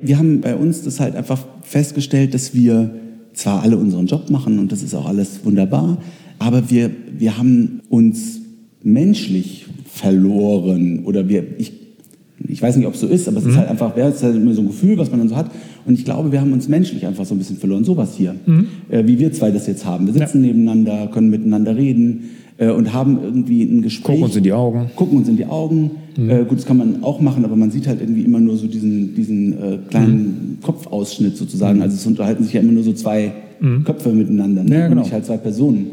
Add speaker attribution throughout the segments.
Speaker 1: Wir haben bei uns das halt einfach festgestellt, dass wir zwar alle unseren Job machen und das ist auch alles wunderbar, aber wir, wir haben uns menschlich verloren oder wir, ich, ich weiß nicht, ob es so ist, aber es mhm. ist halt einfach, es ist halt immer so ein Gefühl, was man dann so hat. Und ich glaube, wir haben uns menschlich einfach so ein bisschen verloren. Sowas hier, mhm. äh, wie wir zwei das jetzt haben. Wir sitzen ja. nebeneinander, können miteinander reden äh, und haben irgendwie ein Gespräch.
Speaker 2: Gucken uns in die Augen.
Speaker 1: Gucken uns in die Augen. Mhm. Äh, gut, das kann man auch machen, aber man sieht halt irgendwie immer nur so diesen, diesen äh, kleinen mhm. Kopfausschnitt sozusagen. Mhm. Also es unterhalten sich ja immer nur so zwei mhm. Köpfe miteinander, ne? ja, genau. und nicht halt zwei Personen.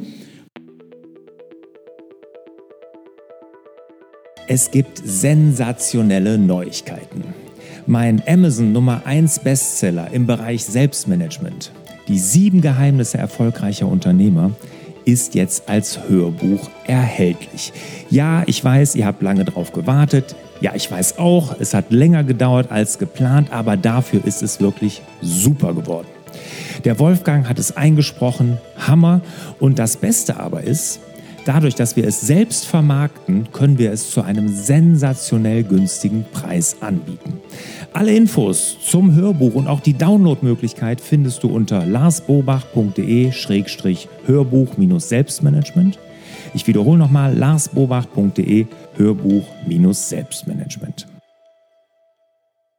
Speaker 3: Es gibt sensationelle Neuigkeiten. Mein Amazon Nummer 1 Bestseller im Bereich Selbstmanagement, die sieben Geheimnisse erfolgreicher Unternehmer, ist jetzt als Hörbuch erhältlich. Ja, ich weiß, ihr habt lange drauf gewartet. Ja, ich weiß auch, es hat länger gedauert als geplant, aber dafür ist es wirklich super geworden. Der Wolfgang hat es eingesprochen, Hammer. Und das Beste aber ist, dadurch, dass wir es selbst vermarkten, können wir es zu einem sensationell günstigen Preis anbieten. Alle Infos zum Hörbuch und auch die Downloadmöglichkeit findest du unter larsbobach.de-hörbuch-selbstmanagement. Ich wiederhole nochmal larsbobach.de Hörbuch-Selbstmanagement.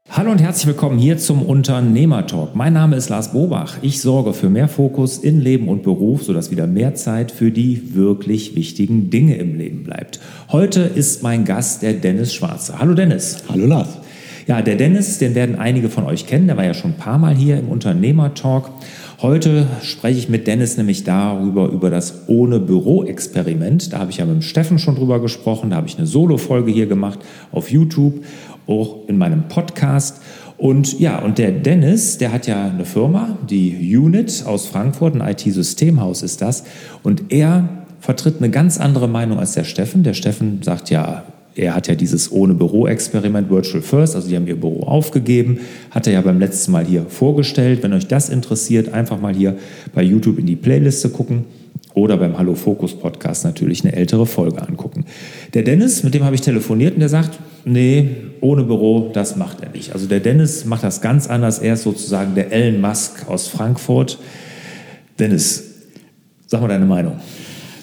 Speaker 3: Hallo und herzlich willkommen hier zum Unternehmertalk. Mein Name ist Lars Bobach. Ich sorge für mehr Fokus in Leben und Beruf, sodass wieder mehr Zeit für die wirklich wichtigen Dinge im Leben bleibt. Heute ist mein Gast der Dennis Schwarze. Hallo Dennis.
Speaker 1: Hallo Lars.
Speaker 3: Ja, der Dennis, den werden einige von euch kennen, der war ja schon ein paar Mal hier im Unternehmertalk. Heute spreche ich mit Dennis nämlich darüber, über das ohne Büro-Experiment. Da habe ich ja mit dem Steffen schon drüber gesprochen. Da habe ich eine Solo-Folge hier gemacht auf YouTube, auch in meinem Podcast. Und ja, und der Dennis, der hat ja eine Firma, die Unit aus Frankfurt, ein IT-Systemhaus ist das. Und er vertritt eine ganz andere Meinung als der Steffen. Der Steffen sagt ja, er hat ja dieses ohne Büro-Experiment Virtual First, also die haben ihr Büro aufgegeben, hat er ja beim letzten Mal hier vorgestellt. Wenn euch das interessiert, einfach mal hier bei YouTube in die Playliste gucken oder beim Hallo Fokus Podcast natürlich eine ältere Folge angucken. Der Dennis, mit dem habe ich telefoniert und der sagt, nee, ohne Büro, das macht er nicht. Also der Dennis macht das ganz anders. Er ist sozusagen der Elon Musk aus Frankfurt. Dennis, sag mal deine Meinung.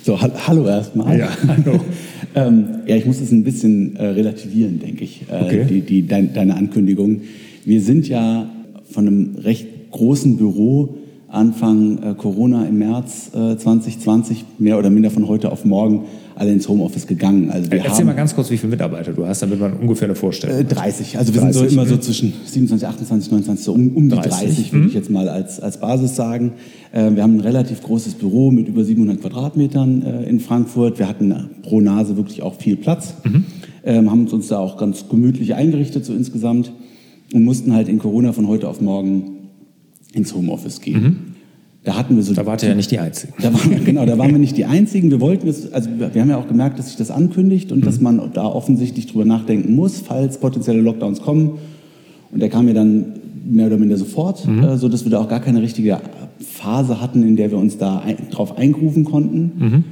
Speaker 1: So, hallo erstmal.
Speaker 3: Ja, hallo.
Speaker 1: ähm, ja, ich muss das ein bisschen äh, relativieren, denke ich, äh, okay. die, die, dein, deine Ankündigung. Wir sind ja von einem recht großen Büro Anfang äh, Corona im März 2020 äh, mehr oder minder von heute auf morgen alle ins Homeoffice gegangen.
Speaker 3: Also wir Erzähl haben, mal ganz kurz, wie viele Mitarbeiter du hast, damit man ungefähr eine Vorstellung
Speaker 1: hat. 30. Also wir 30, sind so immer so zwischen 27, 28, 29, so um, um die 30, 30 würde ich mhm. jetzt mal als, als Basis sagen. Äh, wir haben ein relativ großes Büro mit über 700 Quadratmetern äh, in Frankfurt. Wir hatten pro Nase wirklich auch viel Platz. Mhm. Ähm, haben uns da auch ganz gemütlich eingerichtet so insgesamt und mussten halt in Corona von heute auf morgen ins Homeoffice gehen. Mhm.
Speaker 3: Da hatten wir so. Da wart ihr ja nicht die Einzigen.
Speaker 1: Da waren, genau, da waren wir nicht die Einzigen. Wir wollten es, also wir haben ja auch gemerkt, dass sich das ankündigt und mhm. dass man da offensichtlich drüber nachdenken muss, falls potenzielle Lockdowns kommen. Und der kam ja dann mehr oder minder sofort, mhm. äh, so dass wir da auch gar keine richtige Phase hatten, in der wir uns da ein, drauf einrufen konnten. Mhm.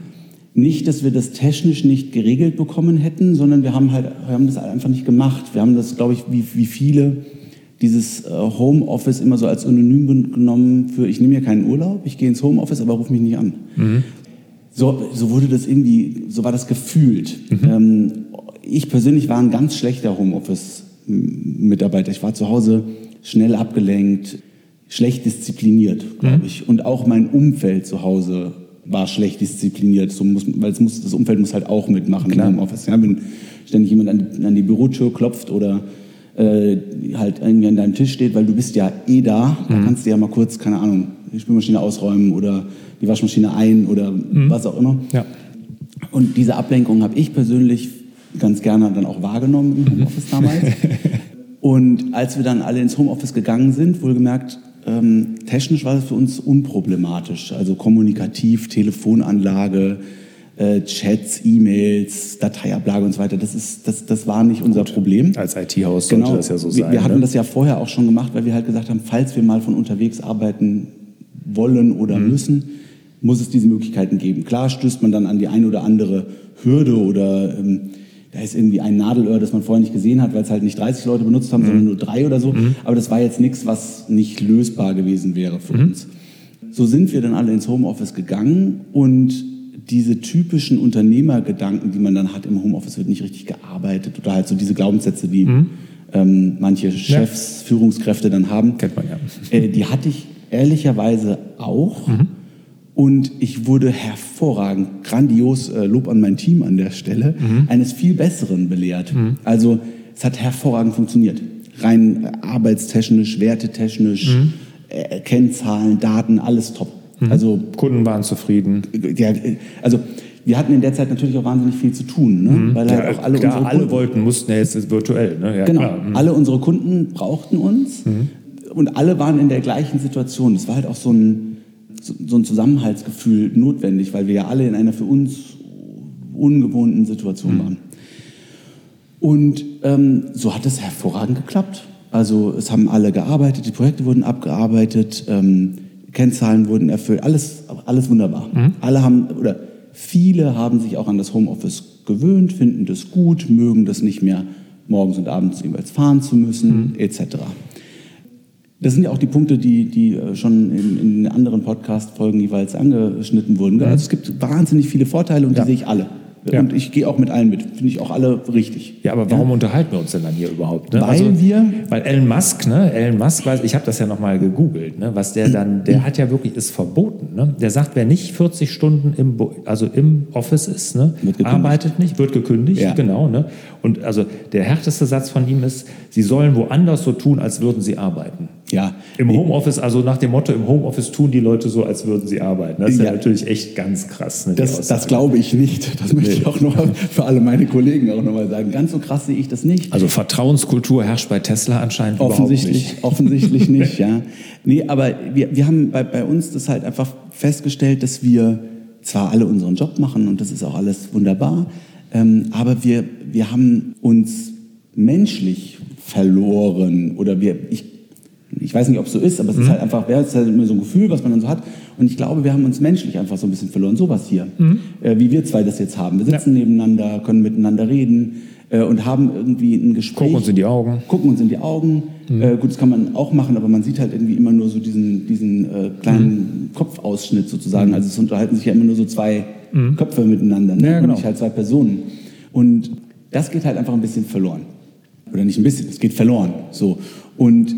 Speaker 1: Nicht, dass wir das technisch nicht geregelt bekommen hätten, sondern wir haben halt, wir haben das einfach nicht gemacht. Wir haben das, glaube ich, wie, wie viele dieses äh, Homeoffice immer so als Synonym genommen für, ich nehme mir keinen Urlaub, ich gehe ins Homeoffice, aber ruf mich nicht an. Mhm. So, so wurde das irgendwie, so war das gefühlt. Mhm. Ähm, ich persönlich war ein ganz schlechter Homeoffice-Mitarbeiter. Ich war zu Hause schnell abgelenkt, schlecht diszipliniert, glaube mhm. ich. Und auch mein Umfeld zu Hause war schlecht diszipliniert, so muss, weil es muss, das Umfeld muss halt auch mitmachen Klar. im Homeoffice. Ja, wenn ständig jemand an, an die Bürotür klopft oder äh, halt irgendwie an deinem Tisch steht, weil du bist ja eh da. Da mhm. kannst du ja mal kurz, keine Ahnung, die Spülmaschine ausräumen oder die Waschmaschine ein oder mhm. was auch immer.
Speaker 3: Ja.
Speaker 1: Und diese Ablenkung habe ich persönlich ganz gerne dann auch wahrgenommen im Homeoffice damals. Und als wir dann alle ins Homeoffice gegangen sind, wohlgemerkt, ähm, technisch war das für uns unproblematisch. Also kommunikativ, Telefonanlage, äh, Chats, E-Mails, Dateiablage und so weiter. Das, ist, das, das war nicht unser Gut. Problem.
Speaker 3: Als IT-Haus genau. sollte das ja so sein.
Speaker 1: Wir, wir hatten ne? das ja vorher auch schon gemacht, weil wir halt gesagt haben, falls wir mal von unterwegs arbeiten wollen oder mhm. müssen, muss es diese Möglichkeiten geben. Klar stößt man dann an die eine oder andere Hürde oder ähm, da ist irgendwie ein Nadelöhr, das man vorher nicht gesehen hat, weil es halt nicht 30 Leute benutzt haben, mhm. sondern nur drei oder so. Mhm. Aber das war jetzt nichts, was nicht lösbar gewesen wäre für mhm. uns. So sind wir dann alle ins Homeoffice gegangen und diese typischen Unternehmergedanken, die man dann hat im Homeoffice, wird nicht richtig gearbeitet oder halt so diese Glaubenssätze, die mhm. ähm, manche Chefs, ja. Führungskräfte dann haben.
Speaker 3: Kennt man ja.
Speaker 1: Äh, die hatte ich ehrlicherweise auch. Mhm. Und ich wurde hervorragend, grandios, äh, Lob an mein Team an der Stelle, mhm. eines viel Besseren belehrt. Mhm. Also es hat hervorragend funktioniert. Rein äh, arbeitstechnisch, wertetechnisch, mhm. äh, Kennzahlen, Daten, alles top.
Speaker 3: Mhm. Also Kunden waren zufrieden.
Speaker 1: Ja, also wir hatten in der Zeit natürlich auch wahnsinnig viel zu tun, ne?
Speaker 3: Mhm. weil halt ja, auch alle klar, unsere Kunden, alle wollten, mussten ja jetzt virtuell. Ne? Ja,
Speaker 1: genau, mhm. alle unsere Kunden brauchten uns mhm. und alle waren in der gleichen Situation. Es war halt auch so ein so ein Zusammenhaltsgefühl notwendig, weil wir ja alle in einer für uns ungewohnten Situation mhm. waren. Und ähm, so hat es hervorragend geklappt. Also es haben alle gearbeitet, die Projekte wurden abgearbeitet, ähm, Kennzahlen wurden erfüllt, alles, alles wunderbar. Mhm. Alle haben, oder viele haben sich auch an das Homeoffice gewöhnt, finden das gut, mögen das nicht mehr morgens und abends jeweils fahren zu müssen, mhm. etc. Das sind ja auch die Punkte, die, die äh, schon in, in anderen Podcast-Folgen jeweils angeschnitten wurden. Mhm. Also es gibt wahnsinnig viele Vorteile und ja. die sehe ich alle. Ja. Und ich gehe auch mit allen mit. Finde ich auch alle richtig.
Speaker 3: Ja, aber warum ja. unterhalten wir uns denn dann hier überhaupt?
Speaker 1: Ne? Weil also, wir.
Speaker 3: Weil Elon Musk, ne? Elon Musk, weiß, ich habe das ja nochmal gegoogelt, ne? was der dann, der hat ja wirklich, ist verboten. Ne? Der sagt, wer nicht 40 Stunden im, also im Office ist, ne? arbeitet nicht, wird gekündigt, ja. genau. Ne? Und also der härteste Satz von ihm ist, sie sollen woanders so tun, als würden sie arbeiten.
Speaker 1: Ja.
Speaker 3: Im Homeoffice, also nach dem Motto, im Homeoffice tun die Leute so, als würden sie arbeiten. Das ist ja, ja natürlich echt ganz krass.
Speaker 1: Ne, das, das glaube ich nicht. Das möchte ich auch noch für alle meine Kollegen auch nochmal sagen. Ganz so krass sehe ich das nicht.
Speaker 3: Also Vertrauenskultur herrscht bei Tesla anscheinend
Speaker 1: offensichtlich,
Speaker 3: überhaupt
Speaker 1: nicht. Offensichtlich nicht, ja. Nee, aber wir, wir haben bei, bei uns das halt einfach festgestellt, dass wir zwar alle unseren Job machen und das ist auch alles wunderbar, ähm, aber wir, wir haben uns menschlich verloren oder wir, ich ich weiß nicht, ob es so ist, aber es mhm. ist halt einfach, es ist halt immer so ein Gefühl, was man dann so hat. Und ich glaube, wir haben uns menschlich einfach so ein bisschen verloren. Sowas hier, mhm. äh, wie wir zwei das jetzt haben. Wir sitzen ja. nebeneinander, können miteinander reden äh, und haben irgendwie ein Gespräch.
Speaker 3: Gucken uns in die Augen.
Speaker 1: Gucken uns in die Augen. Mhm. Äh, gut, das kann man auch machen, aber man sieht halt irgendwie immer nur so diesen, diesen äh, kleinen mhm. Kopfausschnitt sozusagen. Mhm. Also es unterhalten sich ja immer nur so zwei mhm. Köpfe miteinander ne? ja, genau. und nicht halt zwei Personen. Und das geht halt einfach ein bisschen verloren. Oder nicht ein bisschen, es geht verloren. So. Und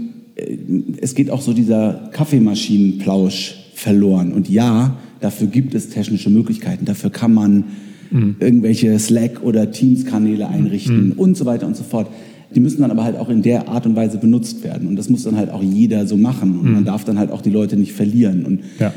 Speaker 1: es geht auch so dieser Kaffeemaschinenplausch verloren. Und ja, dafür gibt es technische Möglichkeiten. Dafür kann man mhm. irgendwelche Slack- oder Teams-Kanäle einrichten mhm. und so weiter und so fort. Die müssen dann aber halt auch in der Art und Weise benutzt werden. Und das muss dann halt auch jeder so machen. Und mhm. man darf dann halt auch die Leute nicht verlieren. Und ja.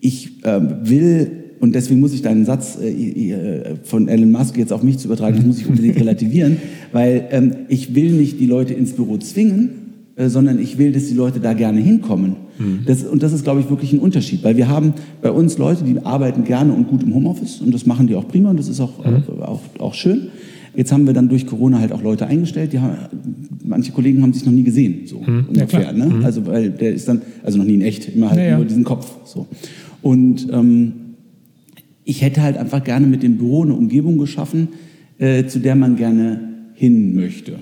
Speaker 1: ich äh, will und deswegen muss ich deinen Satz äh, äh, von Elon Musk jetzt auf mich zu übertragen, das muss ich unbedingt relativieren, weil ähm, ich will nicht die Leute ins Büro zwingen, äh, sondern ich will, dass die Leute da gerne hinkommen. Mhm. Das, und das ist, glaube ich, wirklich ein Unterschied, weil wir haben bei uns Leute, die arbeiten gerne und gut im Homeoffice und das machen die auch prima und das ist auch, mhm. auch, auch, auch, schön. Jetzt haben wir dann durch Corona halt auch Leute eingestellt, die haben, manche Kollegen haben sich noch nie gesehen, so mhm. ungefähr. Ja, ne? Mhm. Also weil der ist dann, also noch nie in echt, immer halt ja, nur diesen Kopf. So. Und ähm, ich hätte halt einfach gerne mit dem Büro eine Umgebung geschaffen, äh, zu der man gerne hin möchte.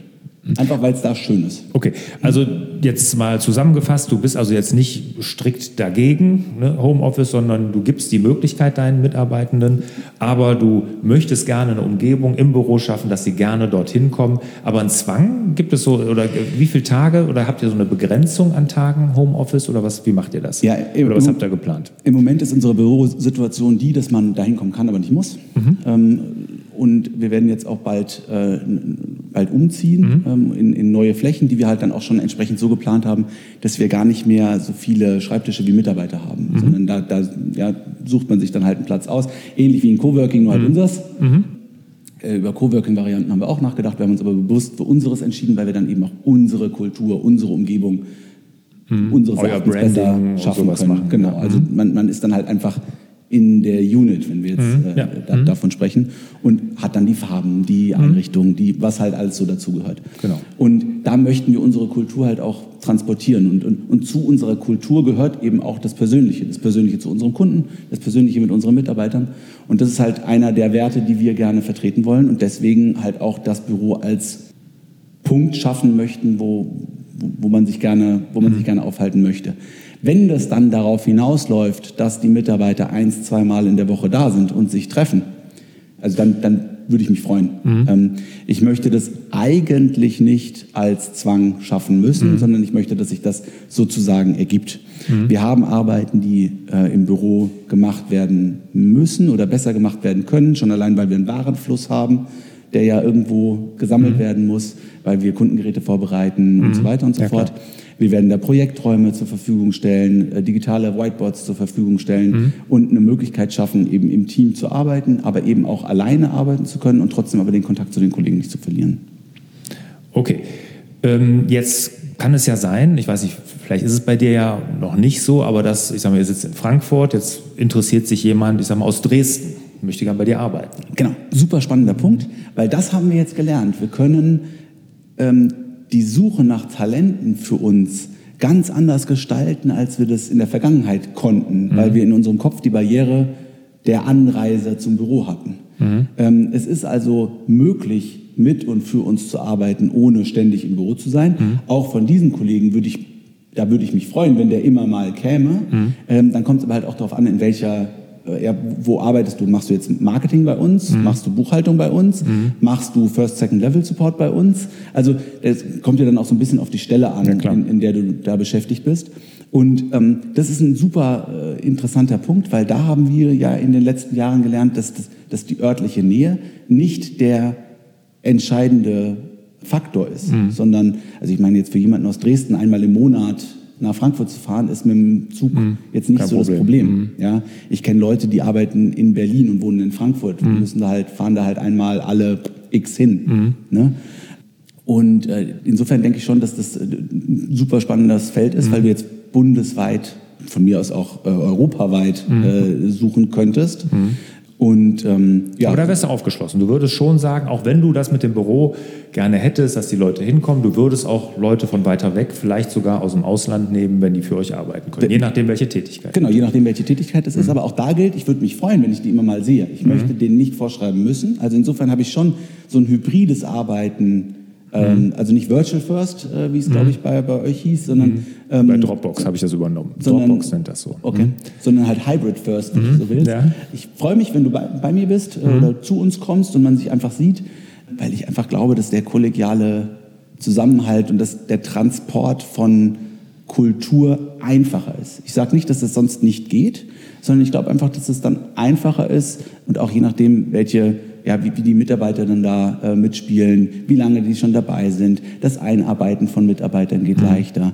Speaker 1: Einfach weil es da schön ist.
Speaker 3: Okay, also jetzt mal zusammengefasst, du bist also jetzt nicht strikt dagegen, ne, Homeoffice, sondern du gibst die Möglichkeit deinen Mitarbeitenden, aber du möchtest gerne eine Umgebung im Büro schaffen, dass sie gerne dorthin kommen. Aber einen Zwang gibt es so, oder wie viele Tage, oder habt ihr so eine Begrenzung an Tagen Homeoffice oder was, wie macht ihr das?
Speaker 1: Ja,
Speaker 3: im, oder was habt ihr geplant?
Speaker 1: Im Moment ist unsere Bürosituation die, dass man dahin kommen kann, aber nicht muss. Mhm. Ähm, und wir werden jetzt auch bald, äh, bald umziehen mhm. ähm, in, in, neue Flächen, die wir halt dann auch schon entsprechend so geplant haben, dass wir gar nicht mehr so viele Schreibtische wie Mitarbeiter haben, mhm. sondern da, da ja, sucht man sich dann halt einen Platz aus. Ähnlich wie in Coworking, nur halt mhm. unseres. Mhm. Äh, über Coworking-Varianten haben wir auch nachgedacht, wir haben uns aber bewusst für unseres entschieden, weil wir dann eben auch unsere Kultur, unsere Umgebung,
Speaker 3: mhm. unsere Euer Branding
Speaker 1: besser schaffen können. Machen. Genau, also mhm. man, man ist dann halt einfach in der Unit, wenn wir jetzt
Speaker 3: Mhm,
Speaker 1: äh,
Speaker 3: ja.
Speaker 1: da,
Speaker 3: Mhm.
Speaker 1: davon sprechen, und hat dann die Farben, die Einrichtungen, die, was halt alles so dazugehört.
Speaker 3: Genau.
Speaker 1: Und da möchten wir unsere Kultur halt auch transportieren. Und, und, und zu unserer Kultur gehört eben auch das Persönliche. Das Persönliche zu unseren Kunden, das Persönliche mit unseren Mitarbeitern. Und das ist halt einer der Werte, die wir gerne vertreten wollen und deswegen halt auch das Büro als Punkt schaffen möchten, wo, wo, wo man sich gerne, wo man sich gerne aufhalten möchte. Wenn das dann darauf hinausläuft, dass die Mitarbeiter eins, zweimal in der Woche da sind und sich treffen, also dann, dann würde ich mich freuen. Ähm, ich möchte das eigentlich nicht als Zwang schaffen müssen, sondern ich möchte, dass sich das sozusagen ergibt. Wir haben Arbeiten, die äh, im Büro gemacht werden müssen oder besser gemacht werden können, schon allein, weil wir einen Warenfluss haben, der ja irgendwo gesammelt werden muss, weil wir Kundengeräte vorbereiten und so weiter und so
Speaker 3: Ja, klar.
Speaker 1: Wir werden da Projekträume zur Verfügung stellen, äh, digitale Whiteboards zur Verfügung stellen und eine Möglichkeit schaffen, eben im Team zu arbeiten, aber eben auch alleine arbeiten zu können und trotzdem aber den Kontakt zu den Kollegen nicht zu verlieren.
Speaker 3: Okay. Ähm, jetzt kann es ja sein, ich weiß nicht, vielleicht ist es bei dir ja noch nicht so, aber das, ich sag mal, ihr sitzt in Frankfurt, jetzt interessiert sich jemand, ich sag mal, aus Dresden, möchte gern bei dir arbeiten.
Speaker 1: Genau, super spannender Punkt, weil das haben wir jetzt gelernt. Wir können ähm, die Suche nach Talenten für uns ganz anders gestalten, als wir das in der Vergangenheit konnten, weil wir in unserem Kopf die Barriere der Anreise zum Büro hatten. Ähm, es ist also möglich, mit und für uns zu arbeiten, ohne ständig im Büro zu sein. Auch von diesen Kollegen würde ich, da würde ich mich freuen, wenn der immer mal käme. Ähm, dann kommt es aber halt auch darauf an, in welcher ja, wo arbeitest du? Machst du jetzt Marketing bei uns? Machst du Buchhaltung bei uns? Machst du First, Second Level Support bei uns? Also es kommt ja dann auch so ein bisschen auf die Stelle an,
Speaker 3: Ja,
Speaker 1: in, in der du da beschäftigt bist. Und ähm, das ist ein super äh, interessanter Punkt, weil da haben wir ja in den letzten Jahren gelernt, dass, dass, dass die örtliche Nähe nicht der entscheidende Faktor ist,
Speaker 3: Mhm.
Speaker 1: sondern, also ich meine jetzt für jemanden aus Dresden einmal im Monat nach Frankfurt zu fahren, ist mit dem Zug jetzt nicht
Speaker 3: Mhm. Kein
Speaker 1: so das
Speaker 3: Problem. Mhm.
Speaker 1: Problem. Ja, ich kenne Leute, die arbeiten in Berlin und wohnen in Frankfurt,
Speaker 3: Mhm.
Speaker 1: müssen da halt fahren da halt einmal alle X hin. Ne? Und äh, insofern denke ich schon, dass das äh, ein super spannendes Feld ist, weil du jetzt bundesweit, von mir aus auch äh, europaweit äh, suchen könntest. Und ähm, ja,
Speaker 3: Aber da wärst du aufgeschlossen. Du würdest schon sagen, auch wenn du das mit dem Büro gerne hättest, dass die Leute hinkommen, du würdest auch Leute von weiter weg, vielleicht sogar aus dem Ausland nehmen, wenn die für euch arbeiten können. Je nachdem, welche Tätigkeit.
Speaker 1: Genau, je nachdem, welche Tätigkeit es ist.
Speaker 3: Mhm.
Speaker 1: Aber auch da gilt, ich würde mich freuen, wenn ich die immer mal sehe. Ich möchte denen nicht vorschreiben müssen. Also insofern habe ich schon so ein hybrides Arbeiten. Ähm,
Speaker 3: Mhm.
Speaker 1: also nicht Virtual First, äh, wie es, glaube ich, bei, bei euch hieß, sondern... Ähm,
Speaker 3: Bei Dropbox habe ich das übernommen.
Speaker 1: sondern-
Speaker 3: Dropbox nennt das so.
Speaker 1: Okay, sondern halt Hybrid First, wenn du so willst.
Speaker 3: Mhm. Ja. Mhm.
Speaker 1: Ich freue mich, wenn du bei, bei mir bist äh, oder zu uns kommst und man sich einfach sieht, weil ich einfach glaube, dass der kollegiale Zusammenhalt und dass der Transport von Kultur einfacher ist. Ich sage nicht, dass das sonst nicht geht, sondern ich glaube einfach, dass es dann einfacher ist und auch je nachdem, welche ja, wie, wie die Mitarbeiter dann da äh, mitspielen, wie lange die schon dabei sind. Das Einarbeiten von Mitarbeitern
Speaker 3: Mhm.
Speaker 1: geht leichter.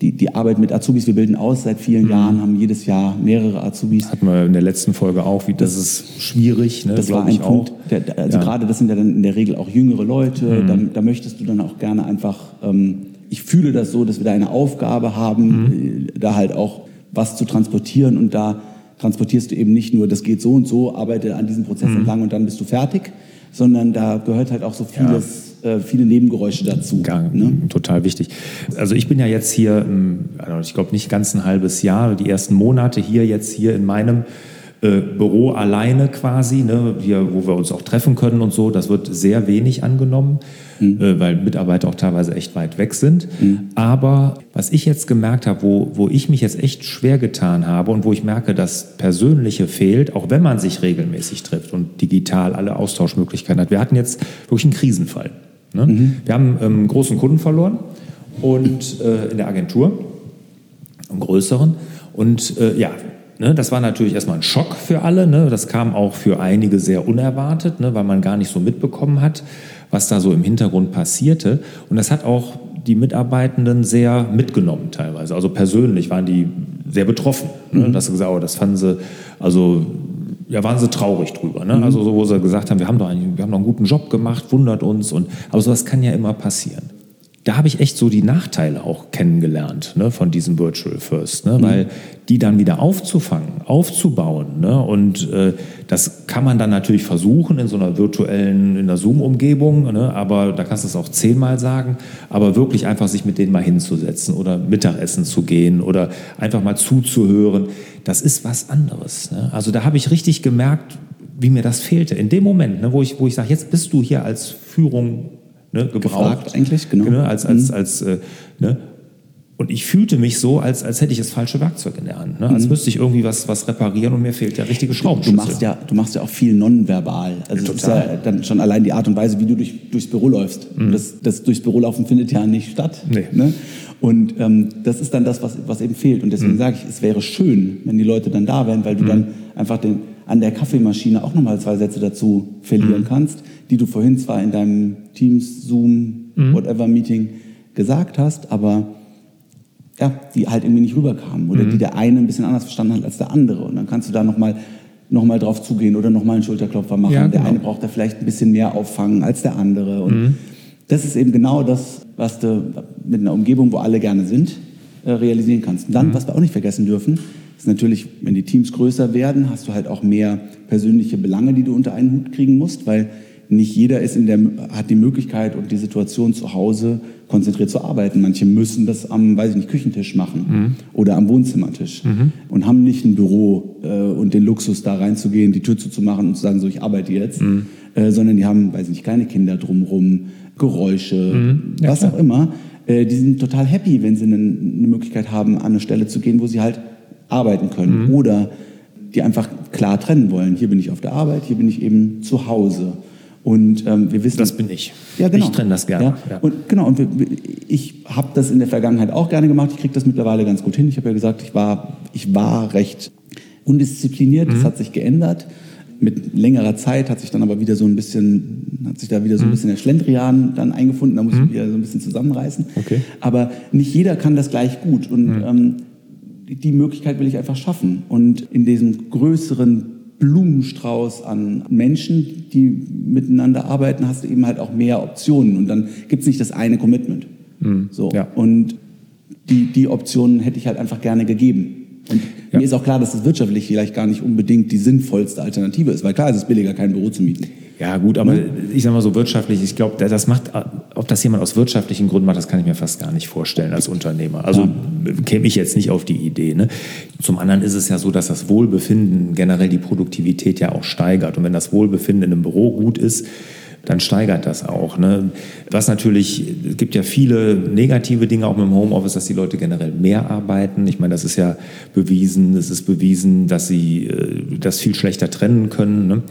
Speaker 1: Die, die Arbeit mit Azubis, wir bilden aus seit vielen
Speaker 3: Mhm.
Speaker 1: Jahren, haben jedes Jahr mehrere Azubis.
Speaker 3: Hatten wir in der letzten Folge auch, wie das ist schwierig, ne,
Speaker 1: Das war ein Punkt, der, der, also
Speaker 3: Ja. Mhm.
Speaker 1: gerade das sind ja dann in der Regel auch jüngere Leute, da, da möchtest du dann auch gerne einfach, ähm, ich fühle das so, dass wir da eine Aufgabe haben,
Speaker 3: Mhm.
Speaker 1: äh, da halt auch was zu transportieren und da transportierst du eben nicht nur, das geht so und so, arbeite an diesem
Speaker 3: Mhm.
Speaker 1: Prozess entlang und dann bist du fertig, sondern da gehört halt auch so vieles, äh, viele Nebengeräusche dazu.
Speaker 3: Gang,
Speaker 1: Ne?
Speaker 3: total wichtig. Also ich bin ja jetzt hier, ähm, also ich glaube nicht ganz ein halbes Jahr, die ersten Monate hier jetzt hier in meinem äh, Büro alleine quasi, ne, hier, wo wir uns auch treffen können und so. Das wird sehr wenig angenommen, äh, weil Mitarbeiter auch teilweise echt weit weg sind. Aber was ich jetzt gemerkt habe, wo, wo ich mich jetzt echt schwer getan habe und wo ich merke, das Persönliche fehlt, auch wenn man sich regelmäßig trifft und digital alle Austauschmöglichkeiten hat. Wir hatten jetzt wirklich einen Krisenfall. Ne? Wir haben ähm, einen großen Kunden verloren und äh, in der Agentur, einen größeren. Und äh, ja, ne, das war natürlich erstmal ein Schock für alle. Ne? Das kam auch für einige sehr unerwartet, ne, weil man gar nicht so mitbekommen hat, was da so im Hintergrund passierte. Und das hat auch die Mitarbeitenden sehr mitgenommen teilweise. Also persönlich waren die sehr betroffen. Ne? Dass sie gesagt, oh, das fanden sie, also ja, waren sie traurig drüber. Ne? Also so, wo sie gesagt haben, wir haben doch einen, wir haben doch einen guten Job gemacht, wundert uns. Und, aber sowas kann ja immer passieren. Da habe ich echt so die Nachteile auch kennengelernt ne, von diesem Virtual First, ne, mhm. weil die dann wieder aufzufangen, aufzubauen. Ne, und äh, das kann man dann natürlich versuchen in so einer virtuellen, in der Zoom-Umgebung, ne, aber da kannst du es auch zehnmal sagen, aber wirklich einfach sich mit denen mal hinzusetzen oder Mittagessen zu gehen oder einfach mal zuzuhören, das ist was anderes. Ne? Also da habe ich richtig gemerkt, wie mir das fehlte. In dem Moment, ne, wo ich, wo ich sage, jetzt bist du hier als Führung ne, gebraucht. Gefragt
Speaker 1: eigentlich, genau.
Speaker 3: Ne, als, als, mhm. als, äh, ne, und ich fühlte mich so, als, als hätte ich das falsche Werkzeug in der Hand. Ne? Als mhm. müsste ich irgendwie was, was reparieren und mir fehlt der richtige Schraubenschlüssel.
Speaker 1: Du machst ja, du machst ja auch viel nonverbal. Also ja, das ist ja dann schon allein die Art und Weise, wie du durch, durchs Büro läufst. Mhm. Das, das durchs Büro laufen findet ja nicht statt. Nee. Ne? Und ähm, das ist dann das, was, was eben fehlt. Und deswegen mhm. sage ich, es wäre schön, wenn die Leute dann da wären, weil du mhm. dann einfach den, an der Kaffeemaschine auch nochmal zwei Sätze dazu verlieren mhm. kannst, die du vorhin zwar in deinem Teams, Zoom, mhm. whatever Meeting gesagt hast, aber ja, die halt irgendwie nicht rüberkamen oder mhm. die der eine ein bisschen anders verstanden hat als der andere. Und dann kannst du da nochmal noch mal drauf zugehen oder nochmal einen Schulterklopfer machen. Ja, genau. Der eine braucht da vielleicht ein bisschen mehr auffangen als der andere. Und mhm. das ist eben genau das, was du mit einer Umgebung, wo alle gerne sind, äh, realisieren kannst. Und dann, mhm. was wir auch nicht vergessen dürfen, ist natürlich, wenn die Teams größer werden, hast du halt auch mehr persönliche Belange, die du unter einen Hut kriegen musst, weil nicht jeder ist in der, hat die Möglichkeit und die Situation zu Hause konzentriert zu arbeiten. Manche müssen das am, weiß ich nicht, Küchentisch machen mhm. oder am Wohnzimmertisch mhm. und haben nicht ein Büro äh, und den Luxus, da reinzugehen, die Tür zuzumachen und zu sagen, so, ich arbeite jetzt, mhm. äh, sondern die haben, weiß ich nicht, kleine Kinder drumherum, Geräusche, mhm. ja, was klar. auch immer. Äh, die sind total happy, wenn sie eine, eine Möglichkeit haben, an eine Stelle zu gehen, wo sie halt arbeiten können mhm. oder die einfach klar trennen wollen. Hier bin ich auf der Arbeit, hier bin ich eben zu Hause. Und ähm, wir wissen.
Speaker 3: Das bin ich.
Speaker 1: Ja, genau.
Speaker 3: Ich trenne das gerne.
Speaker 1: Ja. ja. Und genau. Und wir, ich habe das in der Vergangenheit auch gerne gemacht. Ich kriege das mittlerweile ganz gut hin. Ich habe ja gesagt, ich war, ich war recht undiszipliniert. Mhm. Das hat sich geändert. Mit längerer Zeit hat sich dann aber wieder so ein bisschen, hat sich da wieder so ein mhm. bisschen der Schlendrian dann eingefunden. Da muss mhm. ich wieder so ein bisschen zusammenreißen.
Speaker 3: Okay.
Speaker 1: Aber nicht jeder kann das gleich gut. Und mhm. ähm, die Möglichkeit will ich einfach schaffen. Und in diesem größeren Blumenstrauß an Menschen, die miteinander arbeiten, hast du eben halt auch mehr Optionen. Und dann gibt es nicht das eine Commitment. Mhm. So. Ja. Und die, die Optionen hätte ich halt einfach gerne gegeben. Und ja. mir ist auch klar, dass das wirtschaftlich vielleicht gar nicht unbedingt die sinnvollste Alternative ist, weil klar, es ist billiger, kein Büro zu mieten.
Speaker 3: Ja, gut, aber ich sag mal so wirtschaftlich, ich glaube, das macht, ob das jemand aus wirtschaftlichen Gründen macht, das kann ich mir fast gar nicht vorstellen als Unternehmer. Also ja. käme ich jetzt nicht auf die Idee. Ne? Zum anderen ist es ja so, dass das Wohlbefinden generell die Produktivität ja auch steigert. Und wenn das Wohlbefinden in einem Büro gut ist, dann steigert das auch. Ne? Was natürlich, es gibt ja viele negative Dinge auch mit dem Homeoffice, dass die Leute generell mehr arbeiten. Ich meine, das ist ja bewiesen. Es ist bewiesen, dass sie äh, das viel schlechter trennen können. Ne?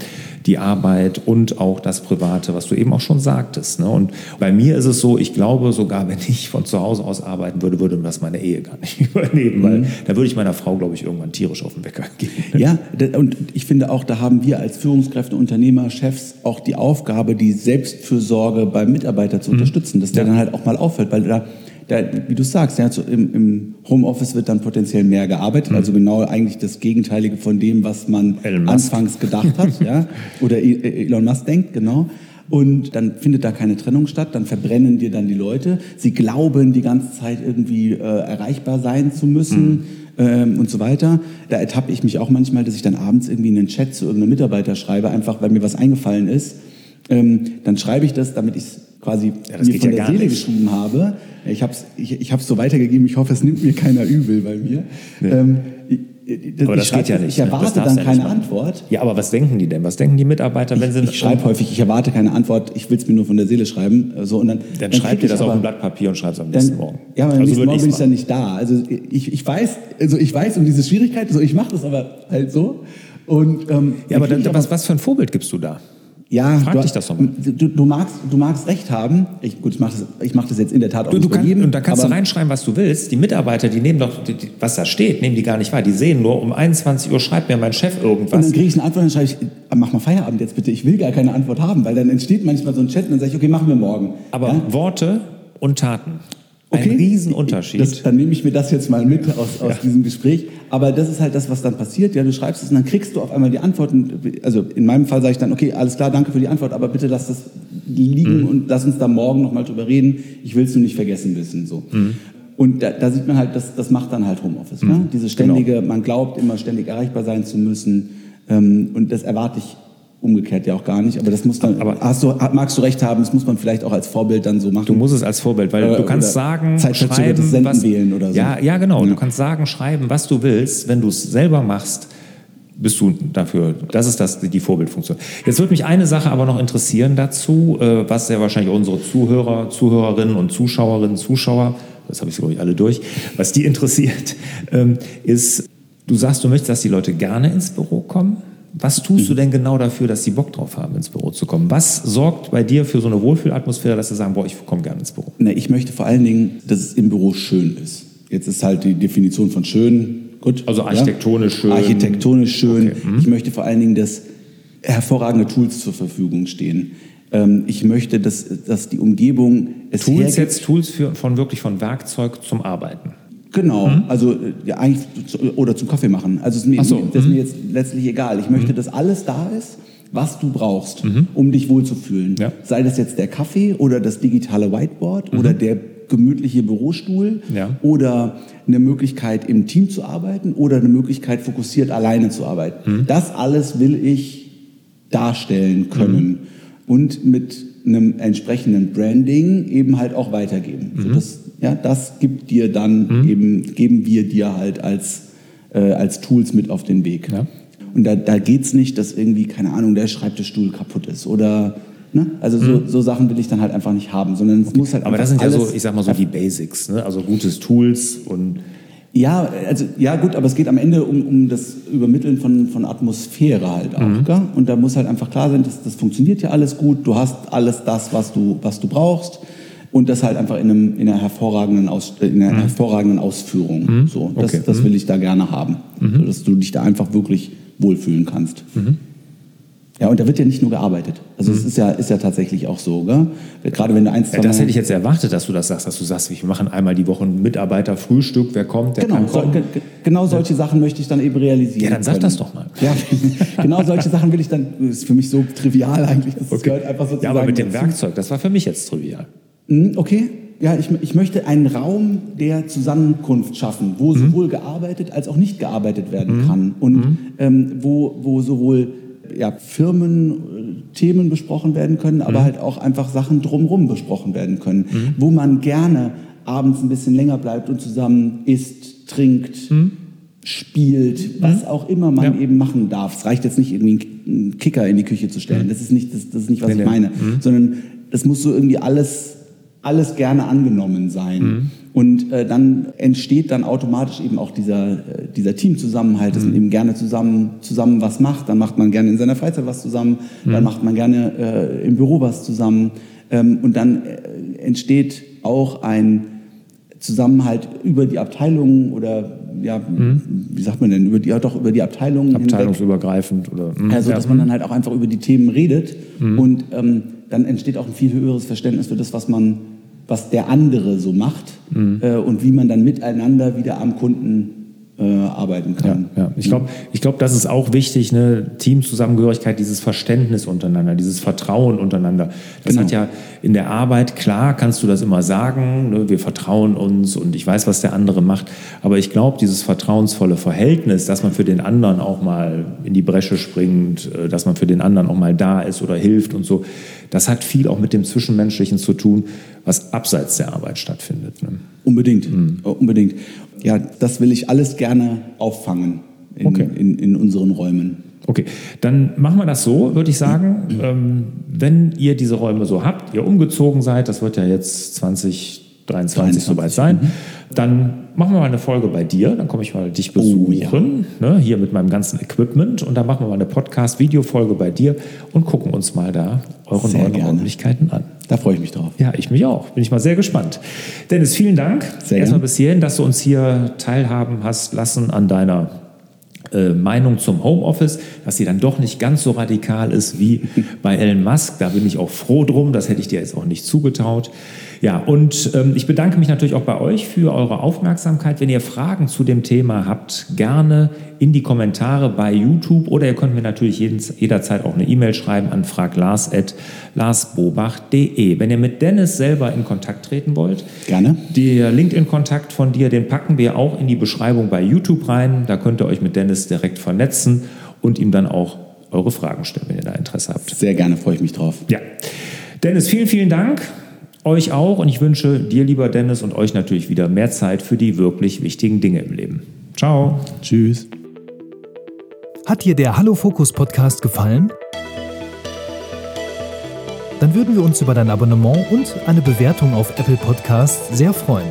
Speaker 3: die Arbeit und auch das Private, was du eben auch schon sagtest. Ne? Und bei mir ist es so, ich glaube sogar, wenn ich von zu Hause aus arbeiten würde, würde das meine Ehe gar nicht überleben, weil mhm. da würde ich meiner Frau, glaube ich, irgendwann tierisch auf den Wecker gehen.
Speaker 1: Ja, und ich finde auch, da haben wir als Führungskräfte, Unternehmer, Chefs auch die Aufgabe, die Selbstfürsorge beim Mitarbeiter zu mhm. unterstützen, dass der ja. dann halt auch mal auffällt, weil da da, wie du sagst, ja, so im, im, Homeoffice wird dann potenziell mehr gearbeitet, mhm. also genau eigentlich das Gegenteilige von dem, was man anfangs gedacht hat, ja, oder e, e, Elon Musk denkt, genau. Und dann findet da keine Trennung statt, dann verbrennen dir dann die Leute. Sie glauben die ganze Zeit irgendwie äh, erreichbar sein zu müssen. Mhm. Ähm, und so weiter. Da ertappe ich mich auch manchmal, dass ich dann abends irgendwie in einen Chat zu irgendeinem Mitarbeiter schreibe, einfach weil mir was eingefallen ist. Ähm, dann schreibe ich das, damit ich es quasi ja, mir von ja der Seele nicht. geschrieben habe. Ich habe es ich, ich so weitergegeben, ich hoffe, es nimmt mir keiner übel bei mir. Nee. Ähm,
Speaker 3: das, aber das geht ja nicht.
Speaker 1: Ich erwarte dann keine Antwort.
Speaker 3: Ja, aber was denken die denn? Was denken die Mitarbeiter, wenn
Speaker 1: sie... Ich, ich schreibe häufig, ich erwarte keine Antwort, ich will es mir nur von der Seele schreiben. So, und dann
Speaker 3: dann, dann schreibt ihr das auf ein Blatt Papier und schreibt es am nächsten dann, Morgen.
Speaker 1: Ja, aber am also nächsten Morgen bin ich dann nicht da. Also ich, ich, weiß, also ich weiß um diese Schwierigkeit, so, ich mache das aber halt so. Und, ähm,
Speaker 3: ja, aber dann, was, was für ein Vorbild gibst du da?
Speaker 1: Ja,
Speaker 3: Frag
Speaker 1: du,
Speaker 3: dich das doch mal.
Speaker 1: Du, du, magst, du magst recht haben. Ich, gut, ich mache das, mach das jetzt in der Tat auch
Speaker 3: du, du kann, jedem, Und da kannst du reinschreiben, was du willst. Die Mitarbeiter, die nehmen doch, die, was da steht, nehmen die gar nicht wahr. Die sehen nur, um 21 Uhr schreibt mir mein Chef irgendwas. Und
Speaker 1: dann kriege ich eine Antwort, dann schreibe ich, mach mal Feierabend jetzt bitte. Ich will gar keine Antwort haben, weil dann entsteht manchmal so ein Chat und dann sage ich, okay, machen wir morgen.
Speaker 3: Aber ja? Worte und Taten. Ein Riesenunterschied.
Speaker 1: Das, dann nehme ich mir das jetzt mal mit aus, aus ja. diesem Gespräch. Aber das ist halt das, was dann passiert. Ja, du schreibst es und dann kriegst du auf einmal die Antworten. Also in meinem Fall sage ich dann, okay, alles klar, danke für die Antwort, aber bitte lass das liegen mhm. und lass uns da morgen nochmal drüber reden. Ich will es nur nicht vergessen wissen. So. Mhm. Und da, da, sieht man halt, das, das macht dann halt Homeoffice. Ne? Mhm. Ne? Diese ständige, genau. man glaubt immer ständig erreichbar sein zu müssen. Ähm, und das erwarte ich umgekehrt ja auch gar nicht. Aber das muss dann, aber hast du, magst du recht haben, das muss man vielleicht auch als Vorbild dann so machen.
Speaker 3: Du musst es als Vorbild, weil äh, du kannst sagen,
Speaker 1: schreiben, was, wählen oder so.
Speaker 3: Ja, ja genau. Ja. Du kannst sagen, schreiben, was du willst. Wenn du es selber machst, bist du dafür. Das ist das, die Vorbildfunktion. Jetzt würde mich eine Sache aber noch interessieren dazu, äh, was sehr wahrscheinlich unsere Zuhörer, Zuhörerinnen und Zuschauerinnen, Zuschauer das habe ich, glaube ich, alle durch, was die interessiert, ähm, ist, du sagst, du möchtest, dass die Leute gerne ins Büro kommen. Was tust du denn genau dafür, dass sie Bock drauf haben, ins Büro zu kommen? Was sorgt bei dir für so eine Wohlfühlatmosphäre, dass sie sagen, boah, ich komme gerne ins Büro?
Speaker 1: Na, ich möchte vor allen Dingen, dass es im Büro schön ist. Jetzt ist halt die Definition von schön, gut.
Speaker 3: Also architektonisch ja? schön.
Speaker 1: Architektonisch schön. Okay. Mhm. Ich möchte vor allen Dingen, dass hervorragende Tools zur Verfügung stehen. Ähm, ich möchte, dass, dass die Umgebung
Speaker 3: es Tools hergibt. jetzt Tools für, von wirklich von Werkzeug zum Arbeiten.
Speaker 1: Genau, mhm. also ja, eigentlich oder zum Kaffee machen. Also ist mir, so. das ist mir mhm. jetzt letztlich egal. Ich möchte, mhm. dass alles da ist, was du brauchst, mhm. um dich wohlzufühlen. Ja. Sei das jetzt der Kaffee oder das digitale Whiteboard mhm. oder der gemütliche Bürostuhl ja. oder eine Möglichkeit im Team zu arbeiten oder eine Möglichkeit fokussiert alleine zu arbeiten. Mhm. Das alles will ich darstellen können und mit einem entsprechenden Branding eben halt auch weitergeben. Mhm. So das, ja, das gibt dir dann mhm. eben, geben wir dir halt als, äh, als Tools mit auf den Weg. Ja. Und da, da geht es nicht, dass irgendwie, keine Ahnung, der Schreibtischstuhl kaputt ist oder Ne? Also so, mhm. so, Sachen will ich dann halt einfach nicht haben, sondern es okay. muss halt
Speaker 3: Aber das sind ja so, ich sag mal so die Basics, ne? also gutes Tools und
Speaker 1: ja, also ja gut, aber es geht am Ende um, um das Übermitteln von, von Atmosphäre halt auch. Mhm. Gell? Und da muss halt einfach klar sein, dass das funktioniert ja alles gut, du hast alles das, was du, was du brauchst. Und das halt einfach in, einem, in einer, hervorragenden, Aus, in einer mhm. hervorragenden Ausführung. Mhm. So, das, okay. das will ich da gerne haben. Mhm. So, dass du dich da einfach wirklich wohlfühlen kannst. Mhm. Ja, und da wird ja nicht nur gearbeitet. Also es mhm. ist ja, ist ja tatsächlich auch so, gell? Gerade wenn du eins,
Speaker 3: ja, Das hätte ich jetzt erwartet, dass du das sagst, dass du sagst, wir machen einmal die Woche ein Mitarbeiterfrühstück, wer kommt, der
Speaker 1: genau,
Speaker 3: kann kommen.
Speaker 1: So, genau solche ja. Sachen möchte ich dann eben realisieren. Ja,
Speaker 3: dann sag können. das doch mal.
Speaker 1: Ja, genau solche Sachen will ich dann, das ist für mich so trivial eigentlich, das okay. gehört einfach sozusagen
Speaker 3: Ja, aber mit dem dazu. Werkzeug, das war für mich jetzt trivial.
Speaker 1: Hm, okay, ja, ich, ich möchte einen Raum der Zusammenkunft schaffen, wo mhm. sowohl gearbeitet als auch nicht gearbeitet werden mhm. kann und mhm. ähm, wo, wo sowohl ja, Firmen, Themen besprochen werden können, aber mhm. halt auch einfach Sachen drumherum besprochen werden können, mhm. wo man gerne abends ein bisschen länger bleibt und zusammen isst, trinkt, mhm. spielt, was mhm. auch immer man ja. eben machen darf. Es reicht jetzt nicht irgendwie einen Kicker in die Küche zu stellen. Mhm. Das ist nicht, das, das ist nicht was nee, ich meine, mhm. sondern das muss so irgendwie alles alles gerne angenommen sein. Mhm. Und äh, dann entsteht dann automatisch eben auch dieser, äh, dieser Teamzusammenhalt, dass mhm. man eben gerne zusammen, zusammen was macht. Dann macht man gerne in seiner Freizeit was zusammen, mhm. dann macht man gerne äh, im Büro was zusammen. Ähm, und dann äh, entsteht auch ein Zusammenhalt über die Abteilungen oder ja, mhm. wie sagt man denn, über die, ja doch über die Abteilungen
Speaker 3: Abteilungsübergreifend hinweg. oder.
Speaker 1: Mhm. Also, dass man dann halt auch einfach über die Themen redet mhm. und ähm, dann entsteht auch ein viel höheres Verständnis für das, was man was der andere so macht mhm. äh, und wie man dann miteinander wieder am Kunden äh, arbeiten kann.
Speaker 3: Ja, ja. Ich glaube, ich glaub, das ist auch wichtig, ne? Teamzusammengehörigkeit, dieses Verständnis untereinander, dieses Vertrauen untereinander. Das genau. hat ja in der Arbeit, klar kannst du das immer sagen, ne? wir vertrauen uns und ich weiß, was der andere macht, aber ich glaube, dieses vertrauensvolle Verhältnis, dass man für den anderen auch mal in die Bresche springt, äh, dass man für den anderen auch mal da ist oder hilft und so, das hat viel auch mit dem Zwischenmenschlichen zu tun, was abseits der Arbeit stattfindet. Ne?
Speaker 1: Unbedingt, mhm. unbedingt. Ja, das will ich alles gerne auffangen in, okay. in, in unseren Räumen.
Speaker 3: Okay, dann machen wir das so, würde ich sagen. Ähm, wenn ihr diese Räume so habt, ihr umgezogen seid, das wird ja jetzt 2023 soweit sein, mhm. Dann machen wir mal eine Folge bei dir, dann komme ich mal dich besuchen, oh, ja. ne, hier mit meinem ganzen Equipment und dann machen wir mal eine Podcast-Video-Folge bei dir und gucken uns mal da eure sehr neuen gerne. Räumlichkeiten an.
Speaker 1: Da freue ich mich drauf.
Speaker 3: Ja, ich mich auch. Bin ich mal sehr gespannt. Dennis, vielen Dank sehr erstmal bis hierhin, dass du uns hier teilhaben hast lassen an deiner äh, Meinung zum Homeoffice, dass sie dann doch nicht ganz so radikal ist wie bei Elon Musk. Da bin ich auch froh drum. Das hätte ich dir jetzt auch nicht zugetaut. Ja, und ähm, ich bedanke mich natürlich auch bei euch für eure Aufmerksamkeit. Wenn ihr Fragen zu dem Thema habt, gerne in die Kommentare bei YouTube oder ihr könnt mir natürlich jederzeit auch eine E-Mail schreiben an fraglars.larsbobach.de. Wenn ihr mit Dennis selber in Kontakt treten wollt,
Speaker 1: gerne.
Speaker 3: Der LinkedIn-Kontakt von dir, den packen wir auch in die Beschreibung bei YouTube rein. Da könnt ihr euch mit Dennis direkt vernetzen und ihm dann auch eure Fragen stellen, wenn ihr da Interesse habt.
Speaker 1: Sehr gerne, freue ich mich drauf.
Speaker 3: Ja. Dennis, vielen, vielen Dank. Euch auch und ich wünsche dir, lieber Dennis, und euch natürlich wieder mehr Zeit für die wirklich wichtigen Dinge im Leben. Ciao.
Speaker 1: Tschüss.
Speaker 2: Hat dir der Hallo Fokus Podcast gefallen? Dann würden wir uns über dein Abonnement und eine Bewertung auf Apple Podcasts sehr freuen.